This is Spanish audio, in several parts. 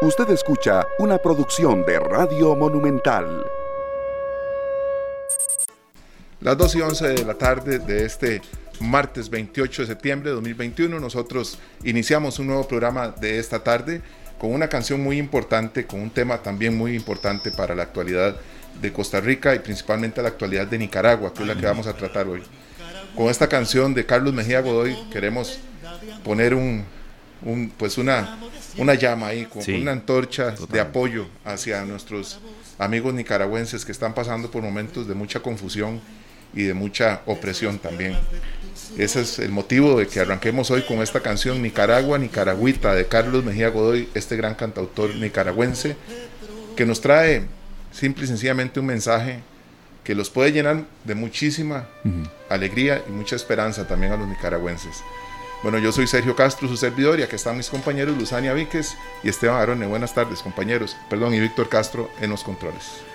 Usted escucha una producción de Radio Monumental. Las 2 y 11 de la tarde de este martes 28 de septiembre de 2021, nosotros iniciamos un nuevo programa de esta tarde con una canción muy importante, con un tema también muy importante para la actualidad de Costa Rica y principalmente la actualidad de Nicaragua, que es la que vamos a tratar hoy. Con esta canción de Carlos Mejía Godoy queremos poner un, pues una, una llama ahí, con una antorcha de apoyo hacia nuestros amigos nicaragüenses que están pasando por momentos de mucha confusión y de mucha opresión también. Ese es el motivo de que arranquemos hoy con esta canción Nicaragua, Nicaragüita de Carlos Mejía Godoy, este gran cantautor nicaragüense, que nos trae simple y sencillamente un mensaje que los puede llenar de muchísima alegría y mucha esperanza también a los nicaragüenses. Bueno, yo soy Sergio Castro, su servidor, y aquí están mis compañeros Luzania Víquez y Esteban Arone. Buenas tardes, compañeros. Perdón, y Víctor Castro en los controles.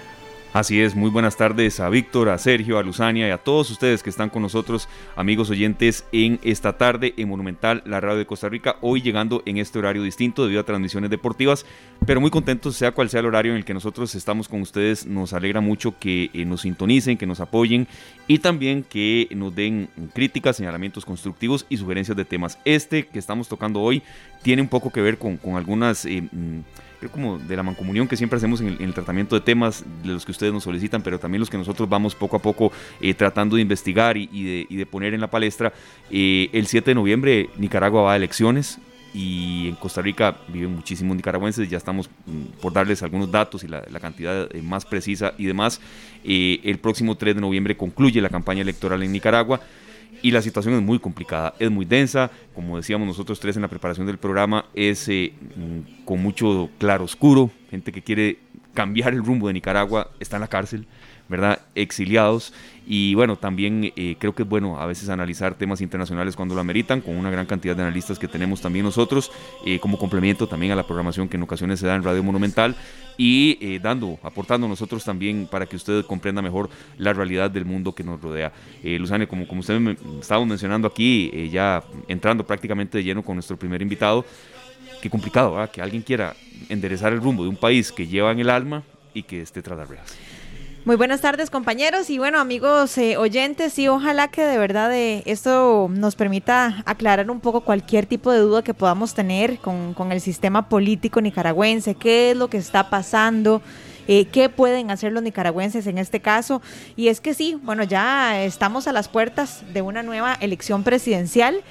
Así es, muy buenas tardes a Víctor, a Sergio, a Luzania y a todos ustedes que están con nosotros, amigos oyentes, en esta tarde en Monumental, la radio de Costa Rica, hoy llegando en este horario distinto debido a transmisiones deportivas, pero muy contentos, sea cual sea el horario en el que nosotros estamos con ustedes, nos alegra mucho que eh, nos sintonicen, que nos apoyen y también que nos den críticas, señalamientos constructivos y sugerencias de temas. Este que estamos tocando hoy tiene un poco que ver con, algunas... Eh, mm, como de la mancomunión que siempre hacemos en el, tratamiento de temas, de los que ustedes nos solicitan, pero también los que nosotros vamos poco a poco eh, tratando de investigar y, de, poner en la palestra. Eh, el 7 de noviembre Nicaragua va a elecciones y en Costa Rica viven muchísimos nicaragüenses, ya estamos mm, por darles algunos datos y la, cantidad eh, más precisa y demás. el próximo 3 de noviembre concluye la campaña electoral en Nicaragua y la situación es muy complicada, es muy densa, como decíamos nosotros tres en la preparación del programa, es eh, mm, con mucho claro oscuro, gente que quiere cambiar el rumbo de Nicaragua está en la cárcel, ¿verdad? Exiliados. Y bueno, también eh, creo que es bueno a veces analizar temas internacionales cuando lo ameritan, con una gran cantidad de analistas que tenemos también nosotros, eh, como complemento también a la programación que en ocasiones se da en Radio Monumental y eh, dando, aportando nosotros también para que usted comprenda mejor la realidad del mundo que nos rodea. Luzane, como, como usted me estaba mencionando aquí, ya entrando prácticamente de lleno con nuestro primer invitado, qué complicado, ¿verdad? que alguien quiera enderezar el rumbo de un país que lleva en el alma y que esté tras las rejas. Muy buenas tardes compañeros y bueno amigos eh, oyentes y ojalá que de verdad eh, esto nos permita aclarar un poco cualquier tipo de duda que podamos tener con, el sistema político nicaragüense, qué es lo que está pasando. Eh, qué pueden hacer los nicaragüenses en este caso. Y es que sí, bueno, ya estamos a las puertas de una nueva elección presidencial,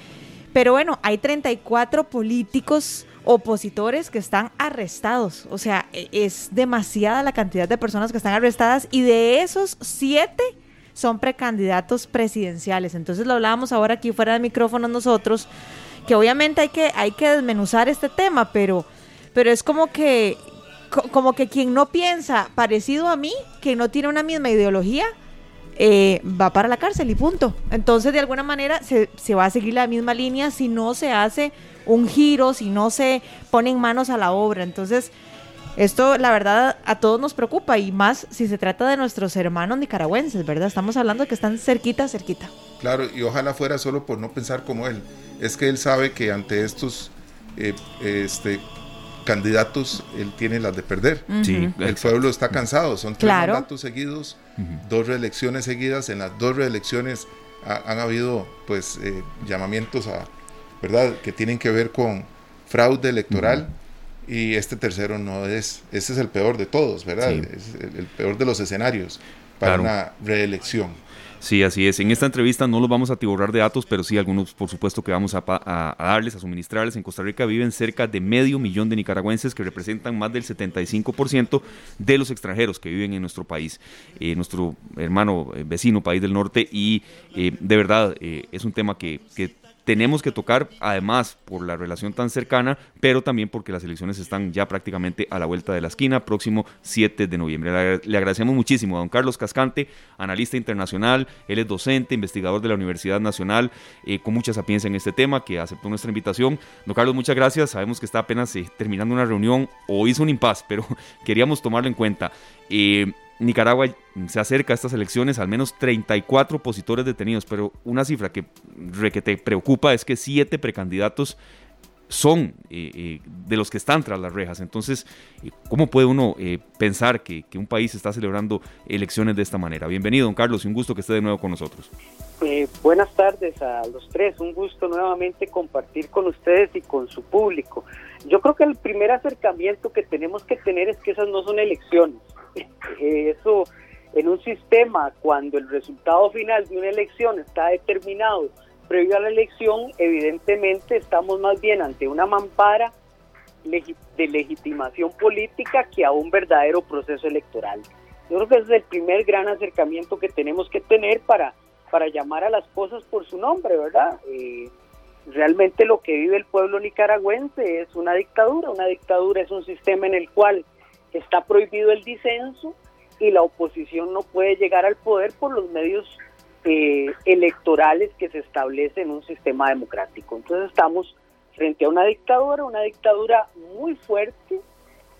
pero bueno, hay 34 políticos opositores que están arrestados. O sea, e, es demasiada la cantidad de personas que están arrestadas y de esos siete son precandidatos presidenciales. Entonces lo hablábamos ahora aquí fuera de micrófono nosotros, que obviamente hay que, hay que desmenuzar este tema, pero, pero es como que, como que quien no piensa parecido a mí, que no tiene una misma ideología, eh, va para la cárcel y punto. Entonces, de alguna manera, se, se va a seguir la misma línea si no se hace un giro, si no se ponen manos a la obra. Entonces, esto la verdad a todos nos preocupa y más si se trata de nuestros hermanos nicaragüenses, ¿verdad? Estamos hablando de que están cerquita, cerquita. Claro, y ojalá fuera solo por no pensar como él. Es que él sabe que ante estos eh, este, candidatos él tiene las de perder. el pueblo está cansado, son tres mandatos seguidos, dos reelecciones seguidas. En las dos reelecciones han habido pues eh, llamamientos a ¿verdad? Que tienen que ver con fraude electoral. Y este tercero no es, ese es el peor de todos, ¿verdad? Es el, peor de los escenarios para una reelección. Sí, así es. En esta entrevista no los vamos a tiborrar de datos, pero sí algunos, por supuesto, que vamos a, darles, a suministrarles. En Costa Rica viven cerca de medio millón de nicaragüenses que representan más del 75% de los extranjeros que viven en nuestro país, eh, nuestro hermano eh, vecino país del norte. Y eh, de verdad es un tema que, que tenemos que tocar, además por la relación tan cercana, pero también porque las elecciones están ya prácticamente a la vuelta de la esquina, próximo 7 de noviembre. Le agradecemos muchísimo a don Carlos Cascante, analista internacional, él es docente, investigador de la Universidad Nacional, eh, con mucha sapiencia en este tema, que aceptó nuestra invitación. Don Carlos, muchas gracias, sabemos que está apenas eh, terminando una reunión o hizo un impas, pero queríamos tomarlo en cuenta. Eh, Nicaragua se acerca a estas elecciones, al menos 34 opositores detenidos, pero una cifra que, que te preocupa es que siete precandidatos son de los que están tras las rejas. Entonces, ¿cómo puede uno pensar que, que, un país está celebrando elecciones de esta manera? Bienvenido, don Carlos, y un gusto que esté de nuevo con nosotros. buenas tardes a los tres, un gusto nuevamente compartir con ustedes y con su público. Yo creo que el primer acercamiento que tenemos que tener es que esas no son elecciones. Eso en un sistema, cuando el resultado final de una elección está determinado previo a la elección, evidentemente estamos más bien ante una mampara de legitimación política que a un verdadero proceso electoral. Yo creo que ese es el primer gran acercamiento que tenemos que tener para, para llamar a las cosas por su nombre, ¿verdad? Eh, realmente lo que vive el pueblo nicaragüense es una dictadura. Una dictadura es un sistema en el cual está prohibido el disenso, y la oposición no puede llegar al poder por los medios eh, electorales que se establecen en un sistema democrático. Entonces estamos frente a una dictadura, una dictadura muy fuerte,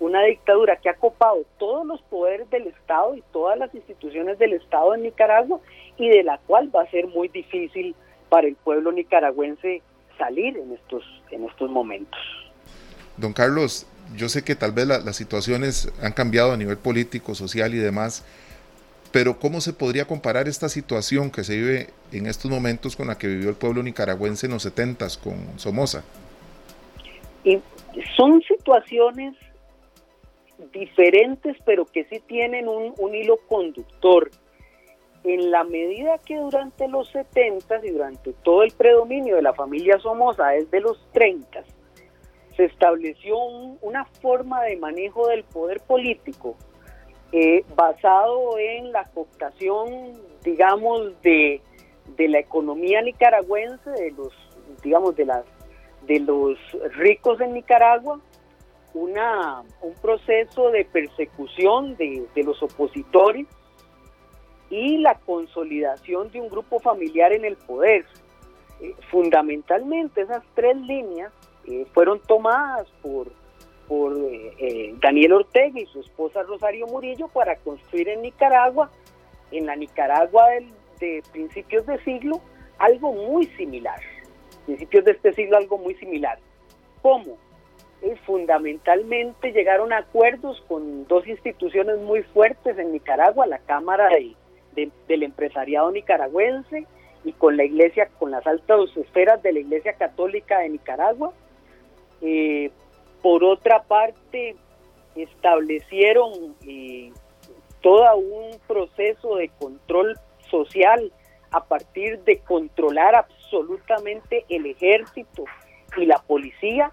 una dictadura que ha copado todos los poderes del Estado y todas las instituciones del Estado en Nicaragua y de la cual va a ser muy difícil para el pueblo nicaragüense salir en estos, en estos momentos. Don Carlos, yo sé que tal vez las situaciones han cambiado a nivel político, social y demás, pero ¿cómo se podría comparar esta situación que se vive en estos momentos con la que vivió el pueblo nicaragüense en los 70 con Somoza? Y son situaciones diferentes, pero que sí tienen un, un hilo conductor. En la medida que durante los 70 y durante todo el predominio de la familia Somoza desde los 30 se estableció una forma de manejo del poder político eh, basado en la cooptación, digamos, de, la economía nicaragüense, de los, digamos, de de los ricos en Nicaragua, una, un proceso de persecución de, los opositores y la consolidación de un grupo familiar en el poder. Eh, fundamentalmente esas tres líneas eh, fueron tomadas por, por eh, eh, Daniel Ortega y su esposa Rosario Murillo para construir en Nicaragua, en la Nicaragua de principios de siglo, algo muy similar. Principios de este siglo, algo muy similar. ¿Cómo? fundamentalmente llegaron a acuerdos con dos instituciones muy fuertes en Nicaragua, la Cámara del Empresariado Nicaragüense y con la Iglesia, con las altas esferas de la Iglesia Católica de Nicaragua, eh, por otra parte, establecieron eh, todo un proceso de control social a partir de controlar absolutamente el ejército y la policía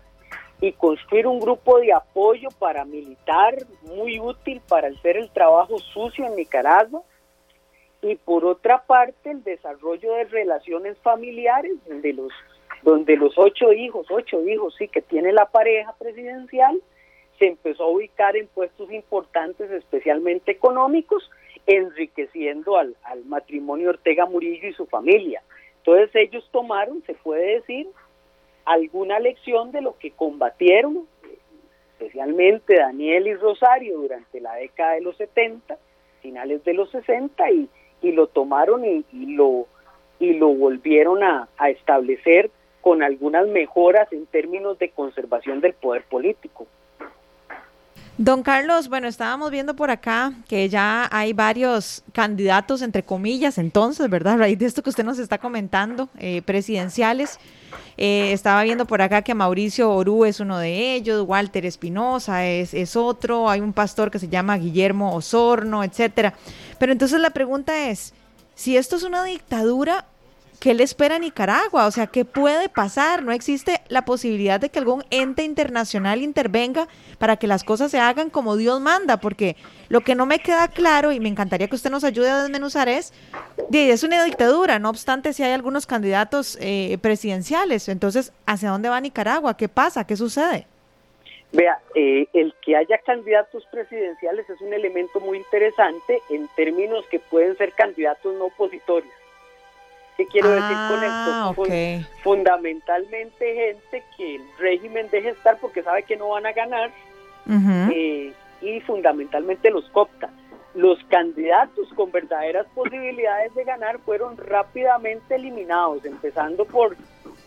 y construir un grupo de apoyo paramilitar muy útil para hacer el trabajo sucio en Nicaragua y por otra parte el desarrollo de relaciones familiares de los donde los ocho hijos, ocho hijos sí que tiene la pareja presidencial, se empezó a ubicar en puestos importantes, especialmente económicos, enriqueciendo al, matrimonio Ortega Murillo y su familia. Entonces ellos tomaron, se puede decir, alguna lección de lo que combatieron, especialmente Daniel y Rosario durante la década de los 70, finales de los 60, y, lo tomaron y, lo, y lo volvieron a establecer con algunas mejoras en términos de conservación del poder político. Don Carlos, bueno, estábamos viendo por acá que ya hay varios candidatos, entre comillas, entonces, ¿verdad? A raíz de esto que usted nos está comentando, eh, presidenciales. Eh, estaba viendo por acá que Mauricio Orú es uno de ellos, Walter Espinosa es, es otro, hay un pastor que se llama Guillermo Osorno, etcétera. Pero entonces la pregunta es, si esto es una dictadura, ¿qué le espera a Nicaragua? O sea, ¿qué puede pasar? No existe la posibilidad de que algún ente internacional intervenga para que las cosas se hagan como Dios manda, porque lo que no me queda claro y me encantaría que usted nos ayude a desmenuzar es, es una dictadura, no obstante si hay algunos candidatos eh, presidenciales, entonces, ¿hacia dónde va Nicaragua? ¿Qué pasa? ¿Qué sucede? Vea, eh, el que haya candidatos presidenciales es un elemento muy interesante en términos que pueden ser candidatos no opositores. ¿Qué quiero decir con esto? Ah, fundamentalmente gente que el régimen deje estar porque sabe que no van a ganar eh, y fundamentalmente los copta. Los candidatos con verdaderas posibilidades de ganar fueron rápidamente eliminados, empezando por,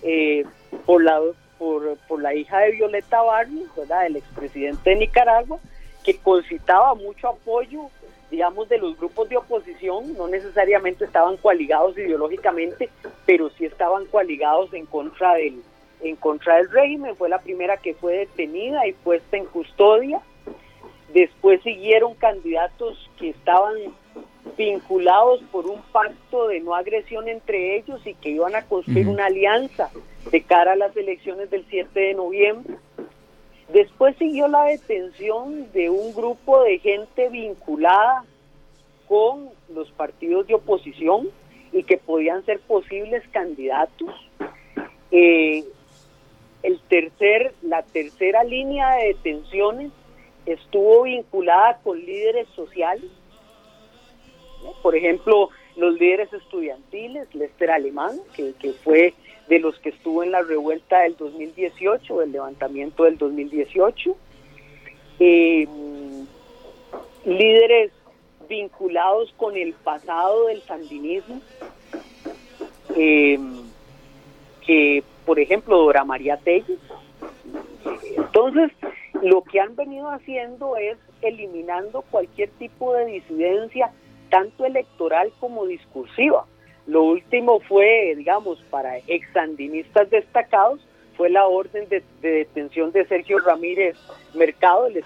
eh, por, la, por, por la hija de Violeta Barrios, ¿verdad? el expresidente de Nicaragua, que concitaba mucho apoyo, digamos, de los grupos de oposición, no necesariamente estaban coaligados ideológicamente, pero sí estaban coaligados en contra del, en contra del régimen, fue la primera que fue detenida y puesta en custodia. Después siguieron candidatos que estaban vinculados por un pacto de no agresión entre ellos y que iban a construir una alianza de cara a las elecciones del 7 de noviembre. Después siguió la detención de un grupo de gente vinculada con los partidos de oposición y que podían ser posibles candidatos. Eh, el tercer, la tercera línea de detenciones estuvo vinculada con líderes sociales por ejemplo, los líderes estudiantiles, Lester Alemán, que, fue de los que estuvo en la revuelta del 2018, el levantamiento del 2018, eh, líderes vinculados con el pasado del sandinismo, eh, que por ejemplo Dora María Telles. Entonces, lo que han venido haciendo es eliminando cualquier tipo de disidencia tanto electoral como discursiva. Lo último fue, digamos, para exandinistas destacados, fue la orden de, detención de Sergio Ramírez Mercado, el,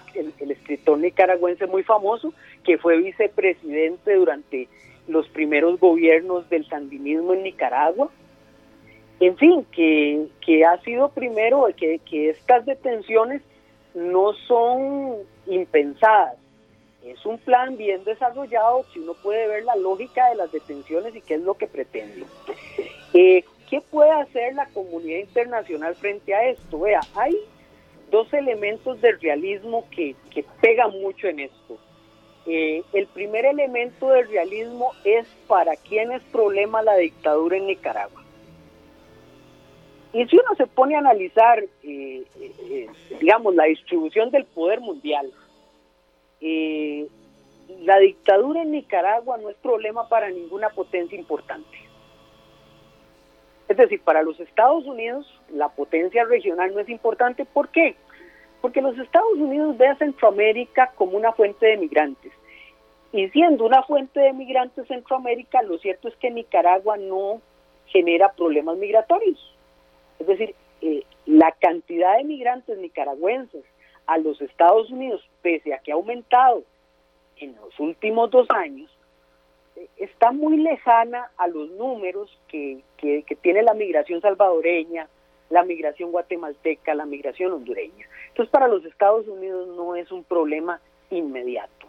escritor nicaragüense muy famoso, que fue vicepresidente durante los primeros gobiernos del sandinismo en Nicaragua. En fin, que, ha sido primero que estas detenciones no son impensadas, es un plan bien desarrollado si uno puede ver la lógica de las detenciones y qué es lo que pretende. Eh, ¿Qué puede hacer la comunidad internacional frente a esto? Vea, hay dos elementos de realismo que, que pegan mucho en esto. Eh, el primer elemento del realismo es para quién es problema la dictadura en Nicaragua. Y si uno se pone a analizar, eh, digamos, la distribución del poder mundial, eh, la dictadura en Nicaragua no es problema para ninguna potencia importante. Es decir, para los Estados Unidos la potencia regional no es importante. ¿Por qué? Porque los Estados Unidos ve a Centroamérica como una fuente de migrantes. Y siendo una fuente de migrantes Centroamérica, lo cierto es que Nicaragua no genera problemas migratorios. Es decir, eh, la cantidad de migrantes nicaragüenses a los Estados Unidos, pese a que ha aumentado en los últimos dos años, eh, está muy lejana a los números que, tiene la migración salvadoreña, la migración guatemalteca, la migración hondureña. Entonces, para los Estados Unidos no es un problema inmediato.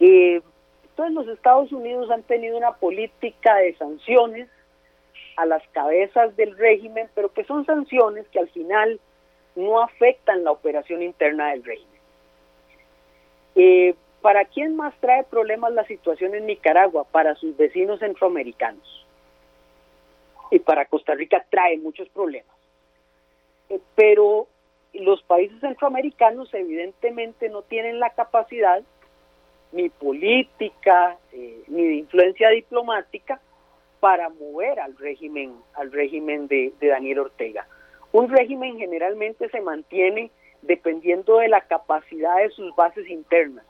Eh, entonces, los Estados Unidos han tenido una política de sanciones a las cabezas del régimen, pero que son sanciones que al final no afectan la operación interna del régimen. Eh, ¿Para quién más trae problemas la situación en Nicaragua? Para sus vecinos centroamericanos. Y para Costa Rica trae muchos problemas. Eh, pero los países centroamericanos evidentemente no tienen la capacidad ni política eh, ni de influencia diplomática para mover al régimen al régimen de Daniel Ortega. Un régimen generalmente se mantiene dependiendo de la capacidad de sus bases internas.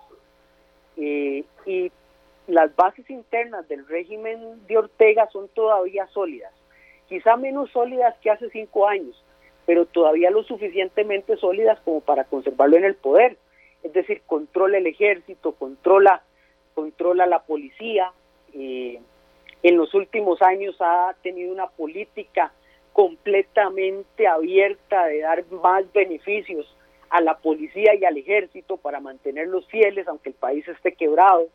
Eh, y las bases internas del régimen de Ortega son todavía sólidas, quizá menos sólidas que hace cinco años, pero todavía lo suficientemente sólidas como para conservarlo en el poder. Es decir, controla el ejército, controla, controla la policía. Eh, en los últimos años ha tenido una política completamente abierta de dar más beneficios a la policía y al ejército para mantenerlos fieles aunque el país esté quebrado.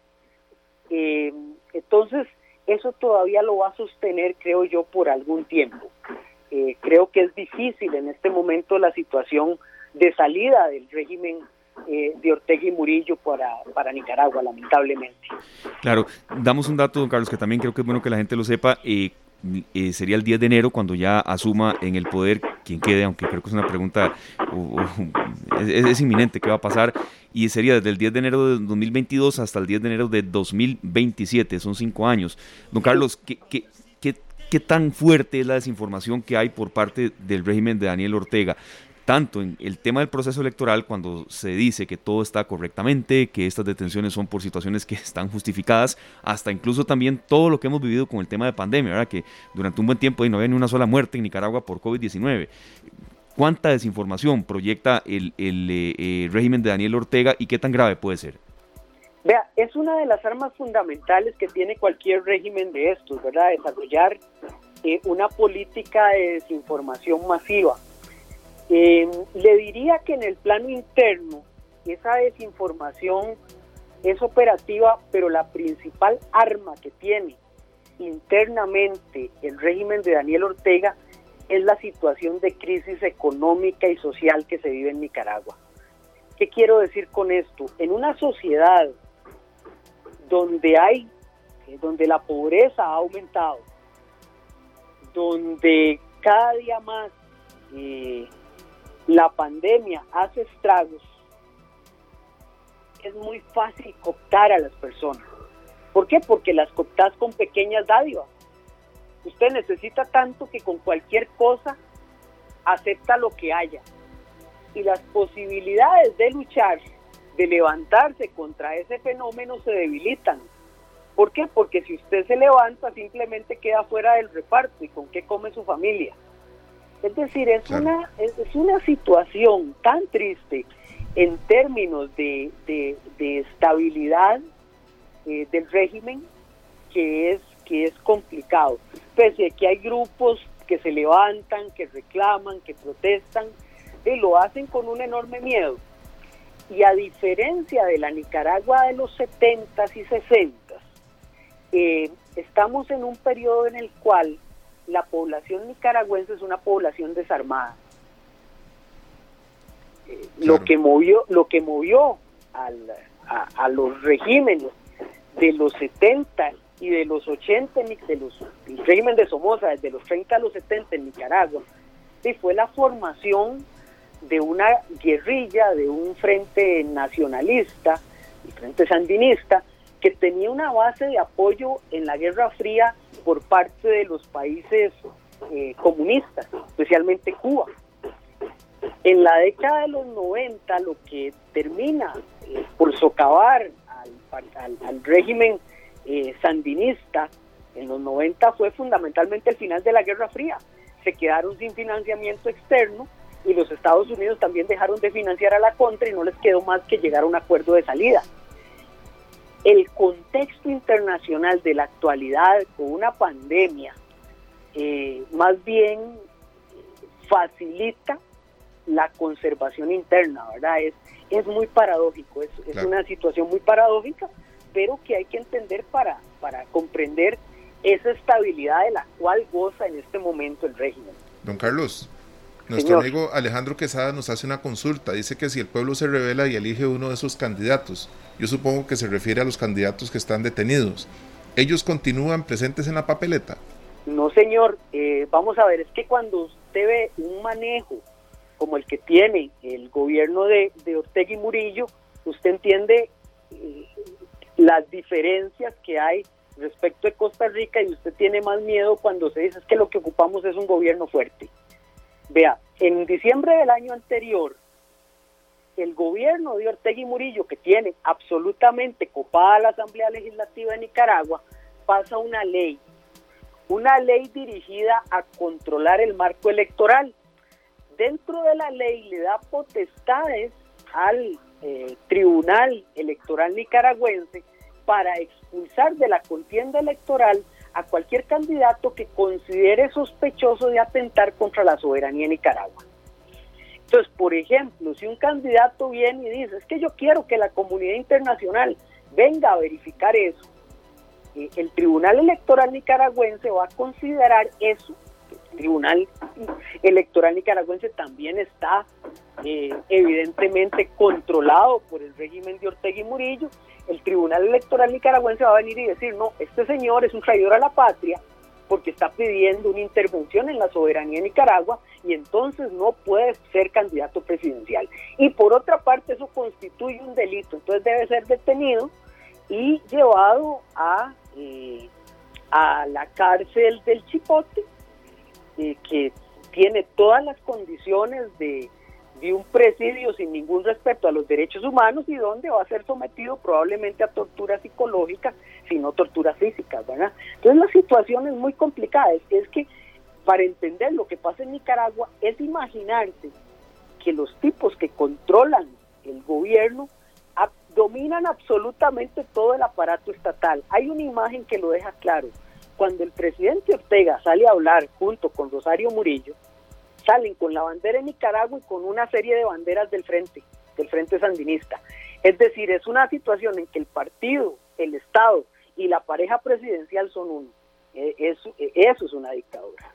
Eh, entonces, eso todavía lo va a sostener, creo yo, por algún tiempo. Eh, creo que es difícil en este momento la situación de salida del régimen eh, de Ortega y Murillo para, para Nicaragua, lamentablemente. Claro, damos un dato, don Carlos, que también creo que es bueno que la gente lo sepa. Eh, eh, sería el 10 de enero cuando ya asuma en el poder quien quede, aunque creo que es una pregunta, es, inminente qué va a pasar, y sería desde el 10 de enero de 2022 hasta el 10 de enero de 2027, son cinco años. Don Carlos, ¿qué, qué, ¿Qué tan fuerte es la desinformación que hay por parte del régimen de Daniel Ortega? Tanto en el tema del proceso electoral, cuando se dice que todo está correctamente, que estas detenciones son por situaciones que están justificadas, hasta incluso también todo lo que hemos vivido con el tema de pandemia, ¿verdad? que durante un buen tiempo no había ni una sola muerte en Nicaragua por COVID-19. ¿Cuánta desinformación proyecta el, eh, eh, régimen de Daniel Ortega y qué tan grave puede ser? Vea, es una de las armas fundamentales que tiene cualquier régimen de estos, ¿verdad? Desarrollar eh, una política de desinformación masiva eh, le diría que en el plano interno esa desinformación es operativa, pero la principal arma que tiene internamente el régimen de Daniel Ortega es la situación de crisis económica y social que se vive en Nicaragua. ¿Qué quiero decir con esto? En una sociedad donde hay, eh, donde la pobreza ha aumentado, donde cada día más eh, la pandemia hace estragos, es muy fácil cooptar a las personas. ¿Por qué? Porque las cooptas con pequeñas dádivas. Usted necesita tanto que con cualquier cosa acepta lo que haya. Y las posibilidades de luchar, de levantarse contra ese fenómeno se debilitan. ¿Por qué? Porque si usted se levanta simplemente queda fuera del reparto y con qué come su familia. Es decir, es, una, es, una situación tan triste en términos de, estabilidad eh, del régimen que es, que es complicado. Pese a que hay grupos que se levantan, que reclaman, que protestan, y lo hacen con un enorme miedo. Y a diferencia de la Nicaragua de los 70s y 60s, eh, estamos en un periodo en el cual la población nicaragüense es una población desarmada. Eh, lo que movió, lo que movió a, los regímenes de los 70 y de los 80, de los, el régimen de Somoza, desde los 30 a los 70 en Nicaragua, y fue la formación de una guerrilla, de un frente nacionalista, un frente sandinista, que tenía una base de apoyo en la Guerra Fría por parte de los países eh, comunistas, especialmente Cuba. En la década de los 90 lo que termina eh, por socavar al, régimen eh, sandinista en los 90 fue fundamentalmente el final de la Guerra Fría. Se quedaron sin financiamiento externo y los Estados Unidos también dejaron de financiar a la contra y no les quedó más que llegar a un acuerdo de salida el contexto internacional de la actualidad con una pandemia eh, más bien facilita la conservación interna, ¿verdad? Es, es muy paradójico, es, es una situación muy paradójica, pero que hay que entender para, para comprender esa estabilidad de la cual goza en este momento el régimen. Don Carlos, nuestro amigo Alejandro Quesada nos hace una consulta. Dice que si el pueblo se revela y elige uno de esos candidatos, yo supongo que se refiere a los candidatos que están detenidos, ¿ellos continúan presentes en la papeleta? No, señor. Eh, vamos a ver, es que cuando usted ve un manejo como el que tiene el gobierno de, Ortega y Murillo, usted entiende eh, las diferencias que hay respecto de Costa Rica y usted tiene más miedo cuando se dice que lo que ocupamos es un gobierno fuerte. Vea, en diciembre del año anterior, el gobierno de Ortega y Murillo, que tiene absolutamente copada la Asamblea Legislativa de Nicaragua, pasa una ley, una ley dirigida a controlar el marco electoral. Dentro de la ley le da potestades al eh, Tribunal Electoral Nicaragüense para expulsar de la contienda electoral a cualquier candidato que considere sospechoso de atentar contra la soberanía de Nicaragua. Entonces, por ejemplo, si un candidato viene y dice, es que yo quiero que la comunidad internacional venga a verificar eso, eh, el Tribunal Electoral Nicaragüense va a considerar eso. El Tribunal Electoral Nicaragüense también está eh, evidentemente controlado por el régimen de Ortega y Murillo el Tribunal Electoral nicaragüense va a venir y decir, no, este señor es un traidor a la patria porque está pidiendo una intervención en la soberanía de Nicaragua y entonces no puede ser candidato presidencial. Y por otra parte eso constituye un delito, entonces debe ser detenido y llevado a, eh, a la cárcel del Chipote, eh, que tiene todas las condiciones de, de un presidio sin ningún respeto a los derechos humanos y donde va a ser sometido probablemente a tortura psicológica, sino tortura física, ¿verdad? Entonces la situación es muy complicada, es, que para entender lo que pasa en Nicaragua es imaginarse que los tipos que controlan el gobierno dominan absolutamente todo el aparato estatal. Hay una imagen que lo deja claro. Cuando el presidente Ortega sale a hablar junto con Rosario Murillo, salen con la bandera de Nicaragua y con una serie de banderas del frente, del frente sandinista. Es decir, es una situación en que el partido, el Estado y la pareja presidencial son uno. E, eso, e, eso es una dictadura.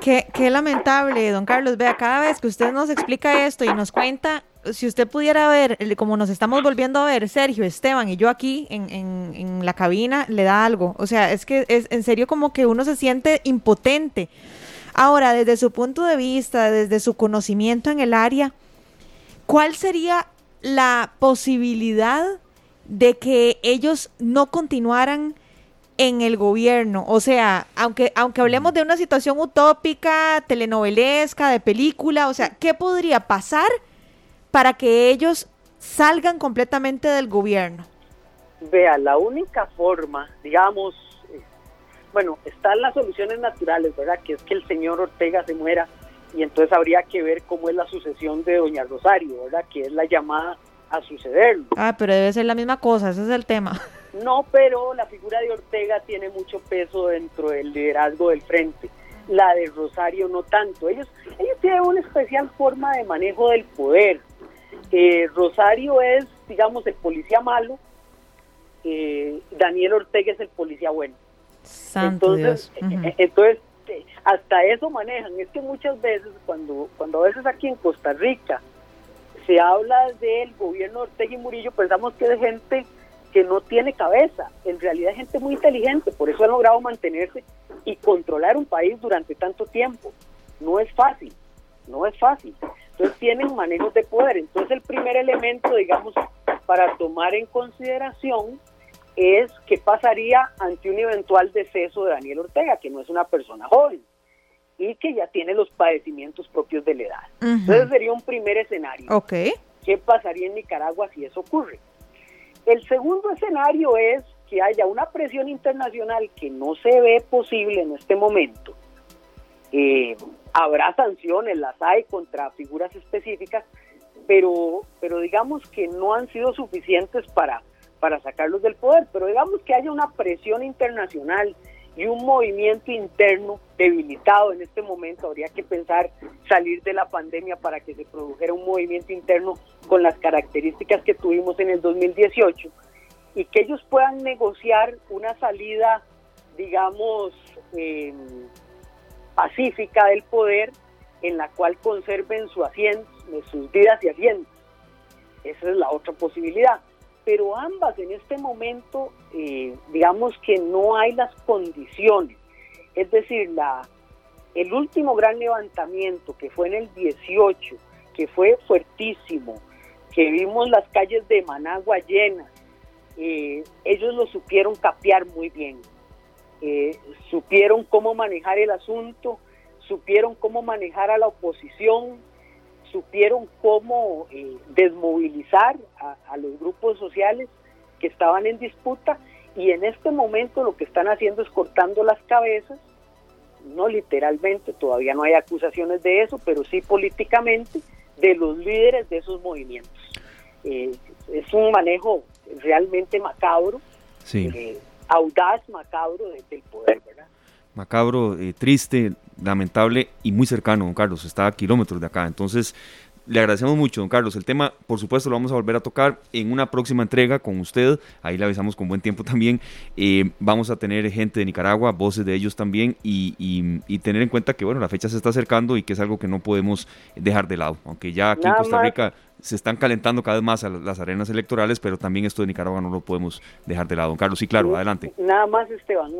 Qué, qué, lamentable, don Carlos. Vea, cada vez que usted nos explica esto y nos cuenta, si usted pudiera ver, como nos estamos volviendo a ver, Sergio, Esteban y yo aquí en, en, en la cabina, le da algo. O sea, es que es en serio como que uno se siente impotente. Ahora, desde su punto de vista, desde su conocimiento en el área, ¿cuál sería la posibilidad de que ellos no continuaran en el gobierno? O sea, aunque, aunque hablemos de una situación utópica, telenovelesca, de película, o sea, ¿qué podría pasar para que ellos salgan completamente del gobierno? Vea, la única forma, digamos, bueno, están las soluciones naturales, ¿verdad? Que es que el señor Ortega se muera y entonces habría que ver cómo es la sucesión de doña Rosario, ¿verdad? Que es la llamada a sucederlo. Ah, pero debe ser la misma cosa, ese es el tema. No, pero la figura de Ortega tiene mucho peso dentro del liderazgo del frente. La de Rosario no tanto. Ellos, ellos tienen una especial forma de manejo del poder. Eh, Rosario es, digamos, el policía malo. Eh, Daniel Ortega es el policía bueno entonces, eh, eh, entonces hasta eso manejan. Es que muchas veces cuando, cuando a veces aquí en Costa Rica se habla del gobierno de Ortega y Murillo, pensamos que es gente que no tiene cabeza. En realidad es gente muy inteligente, por eso han logrado mantenerse y controlar un país durante tanto tiempo. No es fácil, no es fácil. Entonces tienen manejos de poder. Entonces el primer elemento, digamos, para tomar en consideración es qué pasaría ante un eventual deceso de Daniel Ortega, que no es una persona joven y que ya tiene los padecimientos propios de la edad. Entonces sería un primer escenario. Okay. ¿Qué pasaría en Nicaragua si eso ocurre? El segundo escenario es que haya una presión internacional que no se ve posible en este momento. Eh, habrá sanciones, las hay contra figuras específicas, pero, pero digamos que no han sido suficientes para para sacarlos del poder, pero digamos que haya una presión internacional y un movimiento interno debilitado en este momento, habría que pensar salir de la pandemia para que se produjera un movimiento interno con las características que tuvimos en el 2018 y que ellos puedan negociar una salida, digamos, em, pacífica del poder en la cual conserven su asiento, sus vidas y asientos. Esa es la otra posibilidad pero ambas en este momento, eh, digamos que no hay las condiciones. Es decir, la, el último gran levantamiento que fue en el 18, que fue fuertísimo, que vimos las calles de Managua llenas, eh, ellos lo supieron capear muy bien, eh, supieron cómo manejar el asunto, supieron cómo manejar a la oposición, supieron cómo eh, desmovilizar a, los grupos sociales que estaban en disputa y en este momento lo que están haciendo es cortando las cabezas, no literalmente, todavía no hay acusaciones de eso, pero sí políticamente, de los líderes de esos movimientos. Eh, es un manejo realmente macabro, eh, audaz, macabro del poder, Macabro, triste, lamentable y muy cercano, don Carlos, está a kilómetros de acá. Entonces, le agradecemos mucho, don Carlos. El tema, por supuesto, lo vamos a volver a tocar en una próxima entrega con usted. Ahí le avisamos con buen tiempo también. Eh, vamos a tener gente de Nicaragua, voces de ellos también y, tener en cuenta que, bueno, la fecha se está acercando y que es algo que no podemos dejar de lado. Aunque ya aquí en Costa Rica se están calentando cada vez más las arenas electorales, pero también esto de Nicaragua no lo podemos dejar de lado. Don Carlos, sí, claro, adelante. Nada más, Esteban,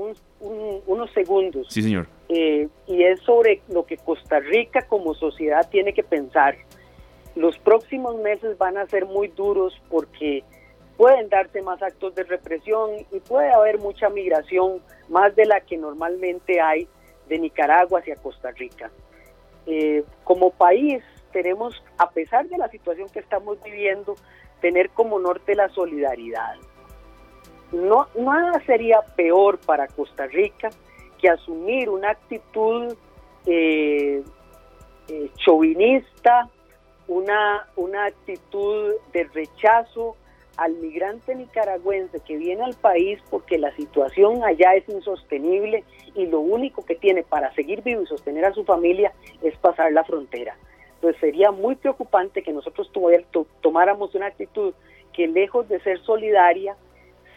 unos segundos. Sí, señor. Eh, y es sobre lo que Costa Rica como sociedad tiene que pensar los próximos meses van a ser muy duros porque pueden darse más actos de represión y puede haber mucha migración, más de la que normalmente hay de Nicaragua hacia Costa Rica. Eh, como país tenemos, a pesar de la situación que estamos viviendo, tener como norte la solidaridad. No, nada sería peor para Costa Rica que asumir una actitud eh, eh, chauvinista, una, una actitud de rechazo al migrante nicaragüense que viene al país porque la situación allá es insostenible y lo único que tiene para seguir vivo y sostener a su familia es pasar la frontera. Entonces sería muy preocupante que nosotros tomáramos una actitud que lejos de ser solidaria,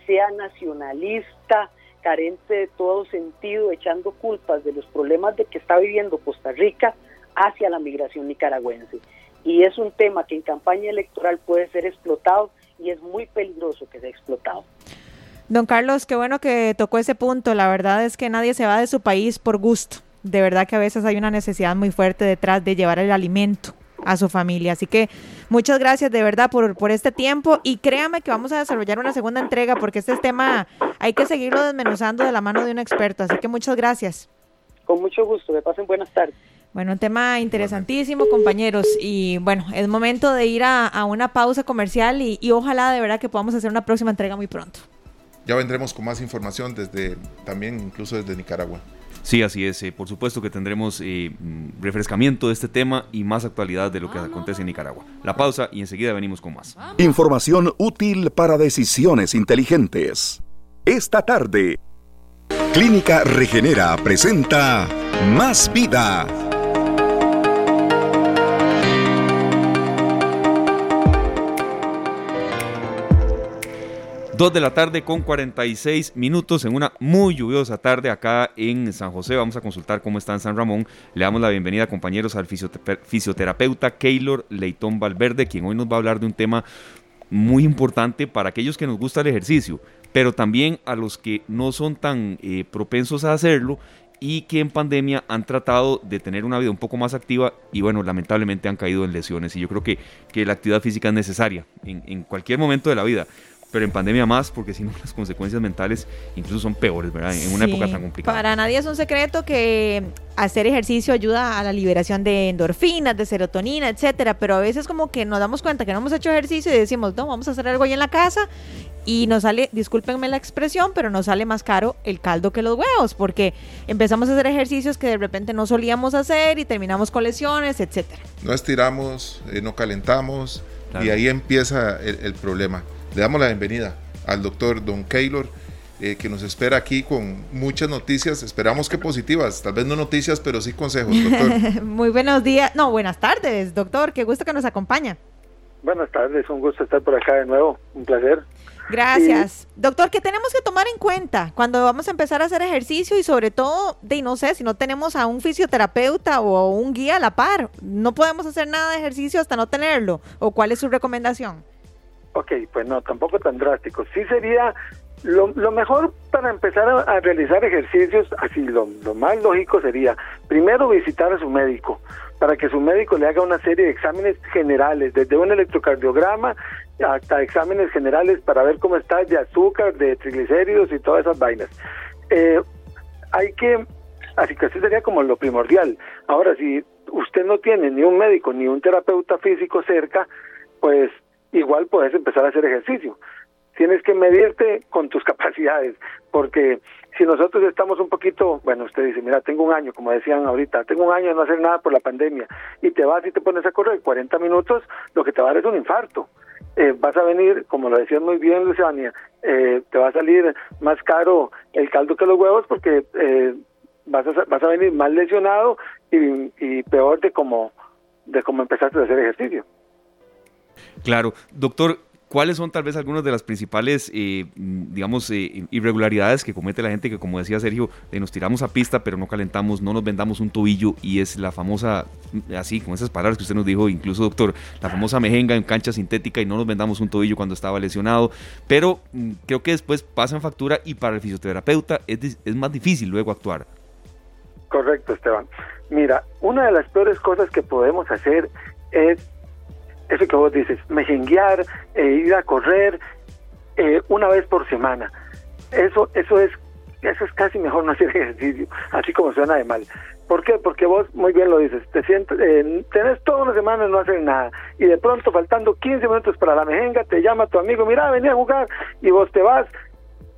sea nacionalista, carente de todo sentido, echando culpas de los problemas de que está viviendo Costa Rica hacia la migración nicaragüense. Y es un tema que en campaña electoral puede ser explotado y es muy peligroso que sea explotado. Don Carlos, qué bueno que tocó ese punto. La verdad es que nadie se va de su país por gusto. De verdad que a veces hay una necesidad muy fuerte detrás de llevar el alimento a su familia. Así que muchas gracias de verdad por, por este tiempo y créame que vamos a desarrollar una segunda entrega porque este tema hay que seguirlo desmenuzando de la mano de un experto. Así que muchas gracias. Con mucho gusto, me pasen buenas tardes. Bueno, un tema interesantísimo, compañeros. Y bueno, es momento de ir a, una pausa comercial y, y, ojalá de verdad que podamos hacer una próxima entrega muy pronto. Ya vendremos con más información desde también incluso desde Nicaragua. Sí, así es. Eh, por supuesto que tendremos eh, mm, refrescamiento de este tema y más actualidad de lo que acontece en Nicaragua. La pausa y enseguida venimos con más. Información útil para decisiones inteligentes. Esta tarde, Clínica Regenera presenta Más Vida Dos de la tarde con 46 minutos en una muy lluviosa tarde acá en San José. Vamos a consultar cómo está en San Ramón. Le damos la bienvenida, compañeros, al fisioterapeuta Keylor Leitón Valverde, quien hoy nos va a hablar de un tema muy importante para aquellos que nos gusta el ejercicio, pero también a los que no son tan eh, propensos a hacerlo y que en pandemia han tratado de tener una vida un poco más activa y bueno, lamentablemente han caído en lesiones. Y yo creo que, que la actividad física es necesaria en cualquier momento de la vida pero en pandemia más, porque si no las consecuencias mentales incluso son peores, ¿verdad? En una época tan complicada. Para nadie es un secreto que hacer ejercicio ayuda a la liberación de endorfinas, de serotonina, etcétera, pero a veces como que nos damos cuenta que no hemos hecho ejercicio y decimos, no, vamos a hacer algo ahí en la casa y nos sale, discúlpenme la expresión, pero nos sale más caro el caldo que los huevos, porque empezamos a hacer ejercicios que de repente no solíamos hacer y terminamos con lesiones, etcétera. No estiramos, eh, no calentamos y ahí empieza el problema. Le damos la bienvenida al doctor Don Keylor, eh, que nos espera aquí con muchas noticias, esperamos que positivas, tal vez no noticias, pero sí consejos, doctor. Muy buenos días, no, buenas tardes, doctor, qué gusto que nos acompaña. Buenas tardes, un gusto estar por acá de nuevo, un placer. Gracias. Doctor, ¿qué tenemos que tomar en cuenta cuando vamos a empezar a hacer ejercicio y sobre todo, de no sé, si no tenemos a un fisioterapeuta o un guía a la par, no podemos hacer nada de ejercicio hasta no tenerlo? ¿O cuál es su recomendación? Ok, pues no, tampoco tan drástico. Sí sería lo, lo mejor para empezar a, realizar ejercicios, así lo, lo, más lógico sería primero visitar a su médico, para que su médico le haga una serie de exámenes generales, desde un electrocardiograma hasta exámenes generales para ver cómo está de azúcar, de triglicéridos y todas esas vainas. Eh, hay que, así que eso sería como lo primordial. Ahora, si usted no tiene ni un médico ni un terapeuta físico cerca, pues igual puedes empezar a hacer ejercicio. Tienes que medirte con tus capacidades, porque si nosotros estamos un poquito, bueno, usted dice, mira, tengo un año, como decían ahorita, tengo un año de no hacer nada por la pandemia, y te vas y te pones a correr 40 minutos, lo que te va a dar es un infarto. Eh, vas a venir, como lo decían muy bien Luciania, eh, te va a salir más caro el caldo que los huevos porque eh, vas, a, vas a venir más lesionado y, y peor de como, de como empezaste a hacer ejercicio. Claro, doctor, ¿cuáles son tal vez algunas de las principales, eh, digamos, eh, irregularidades que comete la gente que, como decía Sergio, eh, nos tiramos a pista pero no calentamos, no nos vendamos un tobillo y es la famosa, así, con esas palabras que usted nos dijo, incluso doctor, la famosa mejenga en cancha sintética y no nos vendamos un tobillo cuando estaba lesionado, pero mm, creo que después pasan factura y para el fisioterapeuta es más difícil luego actuar. Correcto, Esteban. Mira, una de las peores cosas que podemos hacer es eso que vos dices, mejenguear, e ir a correr, eh, una vez por semana. Eso, eso es eso es casi mejor no hacer ejercicio, así como suena de mal. ¿Por qué? Porque vos muy bien lo dices, te sientes, eh, tenés toda una semana no hacer nada, y de pronto faltando 15 minutos para la mejenga, te llama tu amigo, mira, vení a jugar, y vos te vas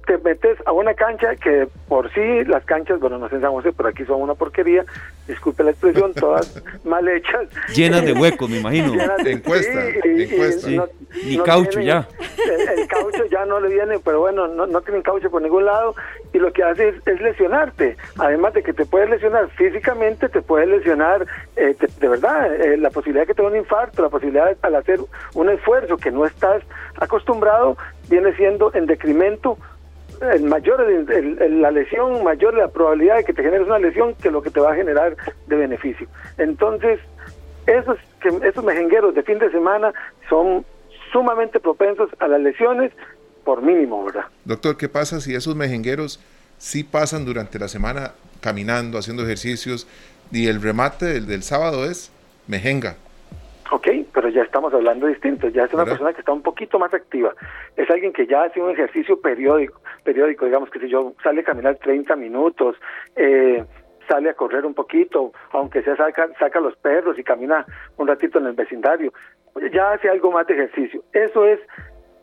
te metes a una cancha que por sí las canchas, bueno, no sé en San José, pero aquí son una porquería, disculpe la expresión, todas mal hechas. Llenas de huecos, me imagino. De, encuesta, encuesta. Ni caucho ya. El, caucho ya no le viene, pero bueno, no, no tienen caucho por ningún lado y lo que hace es, lesionarte. Además de que te puedes lesionar físicamente, te puedes lesionar eh, de verdad, eh, la posibilidad de que tenga un infarto, la posibilidad al hacer un esfuerzo que no estás acostumbrado, viene siendo en decremento el mayor la lesión, mayor la probabilidad de que te generes una lesión que lo que te va a generar de beneficio. Entonces, esos, que, esos mejengueros de fin de semana son sumamente propensos a las lesiones por mínimo, ¿verdad? Doctor, ¿qué pasa si esos mejengueros sí pasan durante la semana caminando, haciendo ejercicios y el remate del, del sábado es mejenga? Ok, pero ya estamos hablando distinto, ya es una persona que está un poquito más activa, es alguien que ya hace un ejercicio periódico, periódico digamos que si yo sale a caminar 30 minutos, eh, sale a correr un poquito, aunque sea saca, saca los perros y camina un ratito en el vecindario, ya hace algo más de ejercicio. Eso es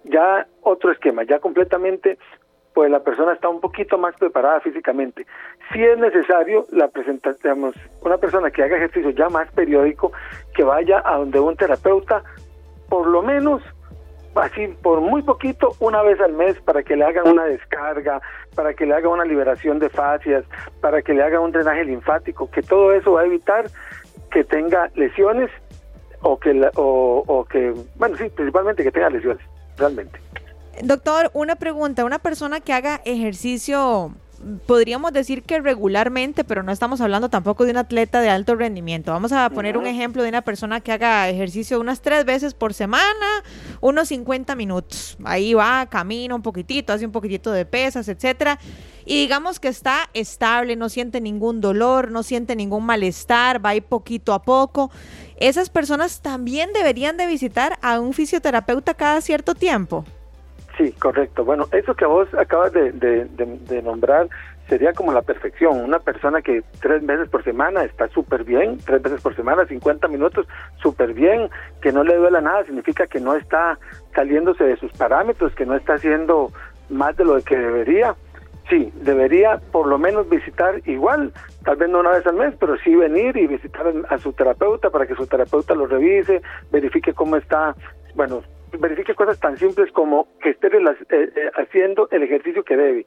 ya otro esquema, ya completamente pues la persona está un poquito más preparada físicamente. Si es necesario, la presentamos una persona que haga ejercicio ya más periódico, que vaya a donde un terapeuta, por lo menos, así por muy poquito, una vez al mes, para que le hagan una descarga, para que le haga una liberación de fascias, para que le haga un drenaje linfático, que todo eso va a evitar que tenga lesiones o que, o que bueno, sí, principalmente que tenga lesiones, realmente. Doctor, una pregunta, una persona que haga ejercicio podríamos decir que regularmente, pero no estamos hablando tampoco de un atleta de alto rendimiento. Vamos a poner un ejemplo de una persona que haga ejercicio unas tres veces por semana, unos 50 minutos. Ahí va, camina un poquitito, hace un poquitito de pesas, etcétera. Y digamos que está estable, no siente ningún dolor, no siente ningún malestar, va ahí poquito a poco. Esas personas también deberían de visitar a un fisioterapeuta cada cierto tiempo. Sí, correcto. Bueno, eso que vos acabas de, nombrar sería como la perfección. Una persona que tres veces por semana está súper bien, tres veces por semana, 50 minutos, súper bien, que no le duela nada, significa que no está saliéndose de sus parámetros, que no está haciendo más de lo que debería. Sí, debería por lo menos visitar igual, tal vez no una vez al mes, pero sí venir y visitar a su terapeuta para que su terapeuta lo revise, verifique cómo está, bueno, verifique cosas tan simples como que esté eh, eh, haciendo el ejercicio que debe.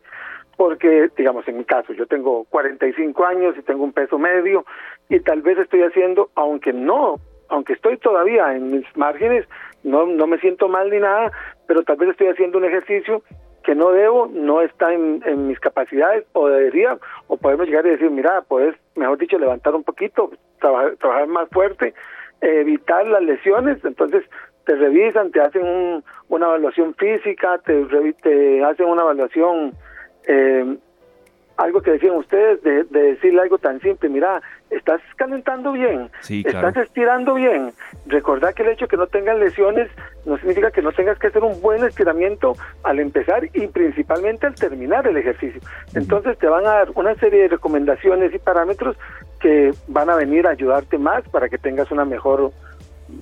Porque, digamos, en mi caso, yo tengo 45 años y tengo un peso medio y tal vez estoy haciendo, aunque no, aunque estoy todavía en mis márgenes, no, no me siento mal ni nada, pero tal vez estoy haciendo un ejercicio que no debo, no está en, mis capacidades o debería, o podemos llegar y decir, mira, puedes, mejor dicho, levantar un poquito, trabajar, trabajar más fuerte, evitar las lesiones, entonces te revisan, te hacen una evaluación física, te, te hacen una evaluación, eh, algo que decían ustedes, de, decirle algo tan simple, mira, estás calentando bien, estás estirando bien. Recordad que el hecho de que no tengas lesiones no significa que no tengas que hacer un buen estiramiento al empezar y principalmente al terminar el ejercicio. Entonces te van a dar una serie de recomendaciones y parámetros que van a venir a ayudarte más para que tengas una mejor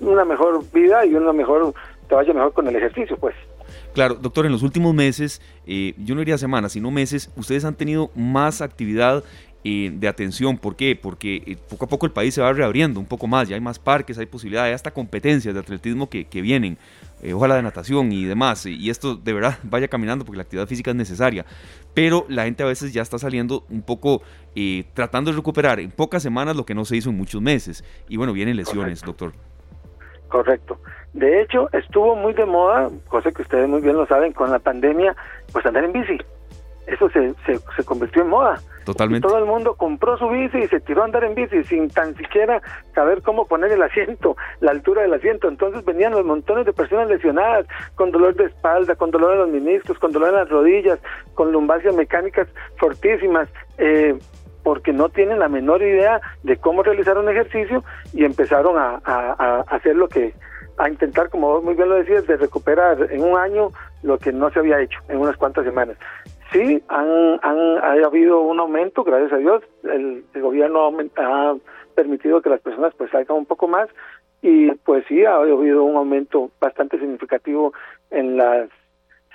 una mejor vida y una mejor, te vaya mejor con el ejercicio, pues. Claro, doctor, en los últimos meses, eh, yo no diría semanas, sino meses, ustedes han tenido más actividad eh, de atención. ¿Por qué? Porque eh, poco a poco el país se va reabriendo un poco más, ya hay más parques, hay posibilidades, hay hasta competencias de atletismo que, que vienen, ojalá de natación y demás, y esto de verdad vaya caminando porque la actividad física es necesaria. Pero la gente a veces ya está saliendo un poco tratando de recuperar en pocas semanas lo que no se hizo en muchos meses. Y bueno, vienen lesiones, doctor. Correcto. De hecho, estuvo muy de moda, cosa que ustedes muy bien lo saben, con la pandemia, pues andar en bici. Eso se, se, convirtió en moda. Totalmente. todo el mundo compró su bici y se tiró a andar en bici sin tan siquiera saber cómo poner el asiento, la altura del asiento. Entonces venían los montones de personas lesionadas, con dolor de espalda, con dolor en los meniscos, con dolor en las rodillas, con lumbalgias mecánicas fortísimas. Eh, porque no tienen la menor idea de cómo realizar un ejercicio y empezaron a, hacer lo que, a intentar, como muy bien lo decías, de recuperar en un año lo que no se había hecho en unas cuantas semanas. Sí, han, han ha habido un aumento, gracias a Dios. El, gobierno ha permitido que las personas pues salgan un poco más y pues sí, ha habido un aumento bastante significativo en las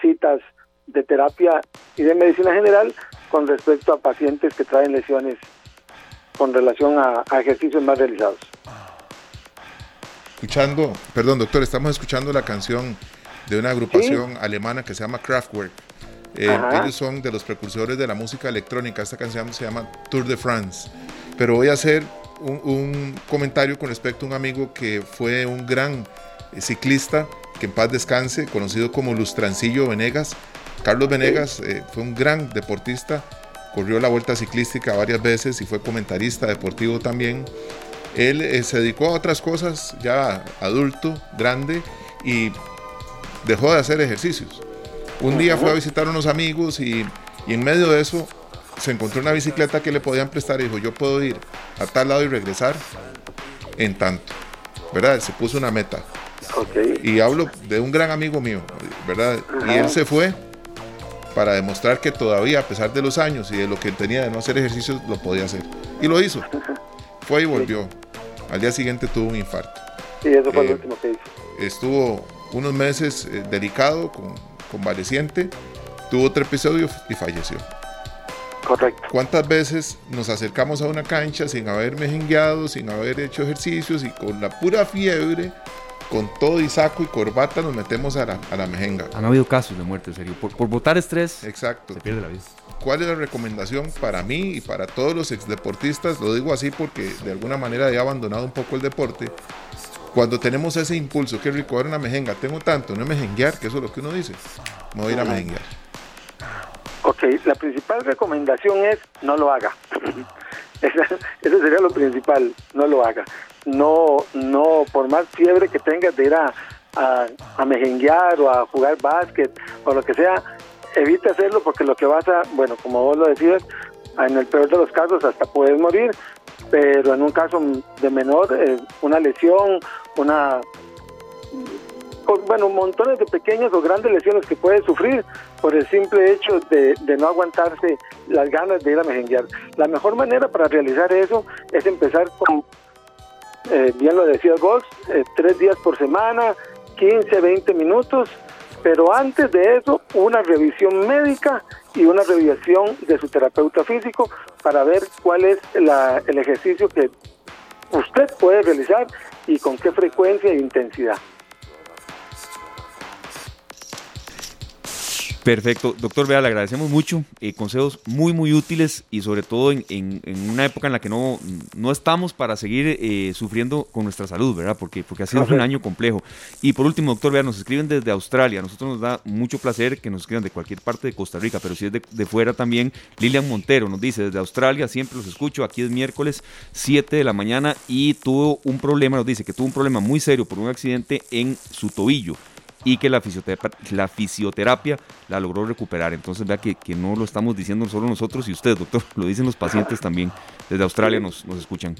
citas de terapia y de medicina general con respecto a pacientes que traen lesiones con relación a, ejercicios más realizados. Escuchando, perdón doctor, estamos escuchando la canción de una agrupación alemana que se llama Kraftwerk. Eh, ellos son de los precursores de la música electrónica. Esta canción se llama Tour de France. Pero voy a hacer un, un comentario con respecto a un amigo que fue un gran eh, ciclista, que en paz descanse, conocido como Lustrancillo Venegas. Carlos Venegas eh, fue un gran deportista, corrió la vuelta ciclística varias veces y fue comentarista deportivo también. Él eh, se dedicó a otras cosas ya adulto, grande y dejó de hacer ejercicios. Un día fue a visitar a unos amigos y, y en medio de eso se encontró una bicicleta que le podían prestar y dijo, yo puedo ir a tal lado y regresar en tanto. ¿Verdad? Se puso una meta. Y hablo de un gran amigo mío, ¿verdad? Y él se fue para demostrar que todavía, a pesar de los años y de lo que tenía de no hacer ejercicios, lo podía hacer. Y lo hizo. Fue y volvió. Al día siguiente tuvo un infarto. Sí, eso fue lo eh, último que hizo. Estuvo unos meses eh, delicado, con, convaleciente, tuvo otro episodio y falleció. Correcto. ¿Cuántas veces nos acercamos a una cancha sin haber mejengueado, sin haber hecho ejercicios y con la pura fiebre con todo y saco y corbata nos metemos a la, a la mejenga. Han habido casos de muerte, en serio. Por, por botar estrés, Exacto. se pierde la vida. ¿Cuál es la recomendación para mí y para todos los exdeportistas? Lo digo así porque de alguna manera he abandonado un poco el deporte. Cuando tenemos ese impulso, que rico, una mejenga, tengo tanto, no mejenguear, que eso es lo que uno dice. Me voy a ir a mejenguear. Ok, la principal recomendación es no lo haga. Eso sería lo principal, no lo haga no, no, por más fiebre que tengas de ir a, a, mejenguear o a jugar básquet o lo que sea, evita hacerlo porque lo que vas a, bueno, como vos lo decías, en el peor de los casos hasta puedes morir, pero en un caso de menor, eh, una lesión, una bueno, montones de pequeñas o grandes lesiones que puedes sufrir por el simple hecho de, de, no aguantarse las ganas de ir a mejenguear. La mejor manera para realizar eso es empezar con eh, bien lo decía vos, eh, tres días por semana, 15, 20 minutos, pero antes de eso una revisión médica y una revisión de su terapeuta físico para ver cuál es el ejercicio que usted puede realizar y con qué frecuencia e intensidad. Perfecto, doctor Vea, le agradecemos mucho, eh, consejos muy, muy útiles y sobre todo en, una época en la que no, no estamos para seguir eh, sufriendo con nuestra salud, ¿verdad? Porque, porque ha sido un año complejo. Y por último, doctor Vea, nos escriben desde Australia, a nosotros nos da mucho placer que nos escriban de cualquier parte de Costa Rica, pero si es de, de fuera también, Lilian Montero nos dice, desde Australia siempre los escucho, aquí es miércoles 7 de la mañana y tuvo un problema, nos dice que tuvo un problema muy serio por un accidente en su tobillo y que la fisioterapia, la fisioterapia la logró recuperar. Entonces vea que, que, no lo estamos diciendo solo nosotros y usted, doctor, lo dicen los pacientes también. Desde Australia nos, nos escuchan.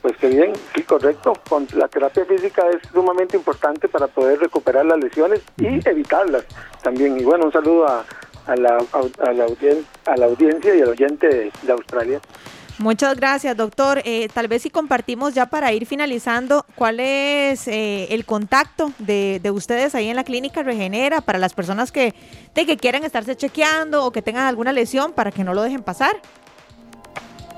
Pues qué bien, sí, correcto. Con la terapia física es sumamente importante para poder recuperar las lesiones y evitarlas también. Y bueno, un saludo a, a, la, a, la, a la audiencia y al oyente de Australia. Muchas gracias, doctor. Eh, tal vez si compartimos ya para ir finalizando, ¿cuál es eh, el contacto de, ustedes ahí en la clínica Regenera para las personas que, de que quieran estarse chequeando o que tengan alguna lesión para que no lo dejen pasar?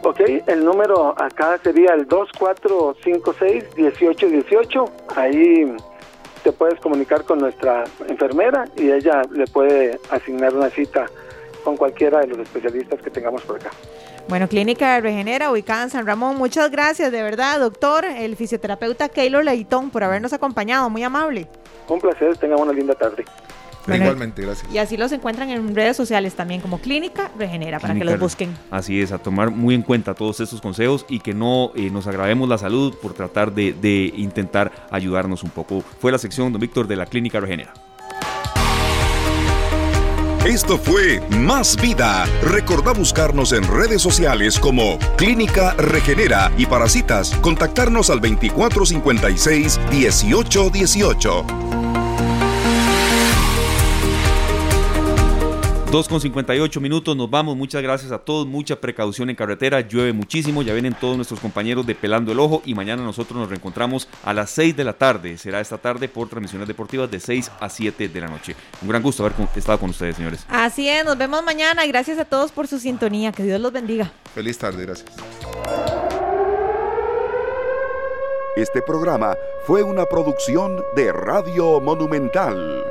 Ok, el número acá sería el 2456-1818. Ahí te puedes comunicar con nuestra enfermera y ella le puede asignar una cita con cualquiera de los especialistas que tengamos por acá. Bueno, Clínica Regenera, ubicada en San Ramón. Muchas gracias, de verdad, doctor, el fisioterapeuta Keylor Leitón, por habernos acompañado. Muy amable. Un placer, tengan una linda tarde. Igualmente, gracias. Y así los encuentran en redes sociales también como Clínica Regenera para que los busquen. Así es, a tomar muy en cuenta todos estos consejos y que no eh, nos agravemos la salud por tratar de, de intentar ayudarnos un poco. Fue la sección, don Víctor, de la Clínica Regenera. Esto fue Más Vida. Recordá buscarnos en redes sociales como Clínica Regenera y para citas, contactarnos al 2456 1818. 2 con 58 minutos, nos vamos. Muchas gracias a todos. Mucha precaución en carretera. Llueve muchísimo. Ya vienen todos nuestros compañeros de Pelando el Ojo. Y mañana nosotros nos reencontramos a las 6 de la tarde. Será esta tarde por transmisiones deportivas de 6 a 7 de la noche. Un gran gusto haber estado con ustedes, señores. Así es, nos vemos mañana. Y gracias a todos por su sintonía. Que Dios los bendiga. Feliz tarde, gracias. Este programa fue una producción de Radio Monumental.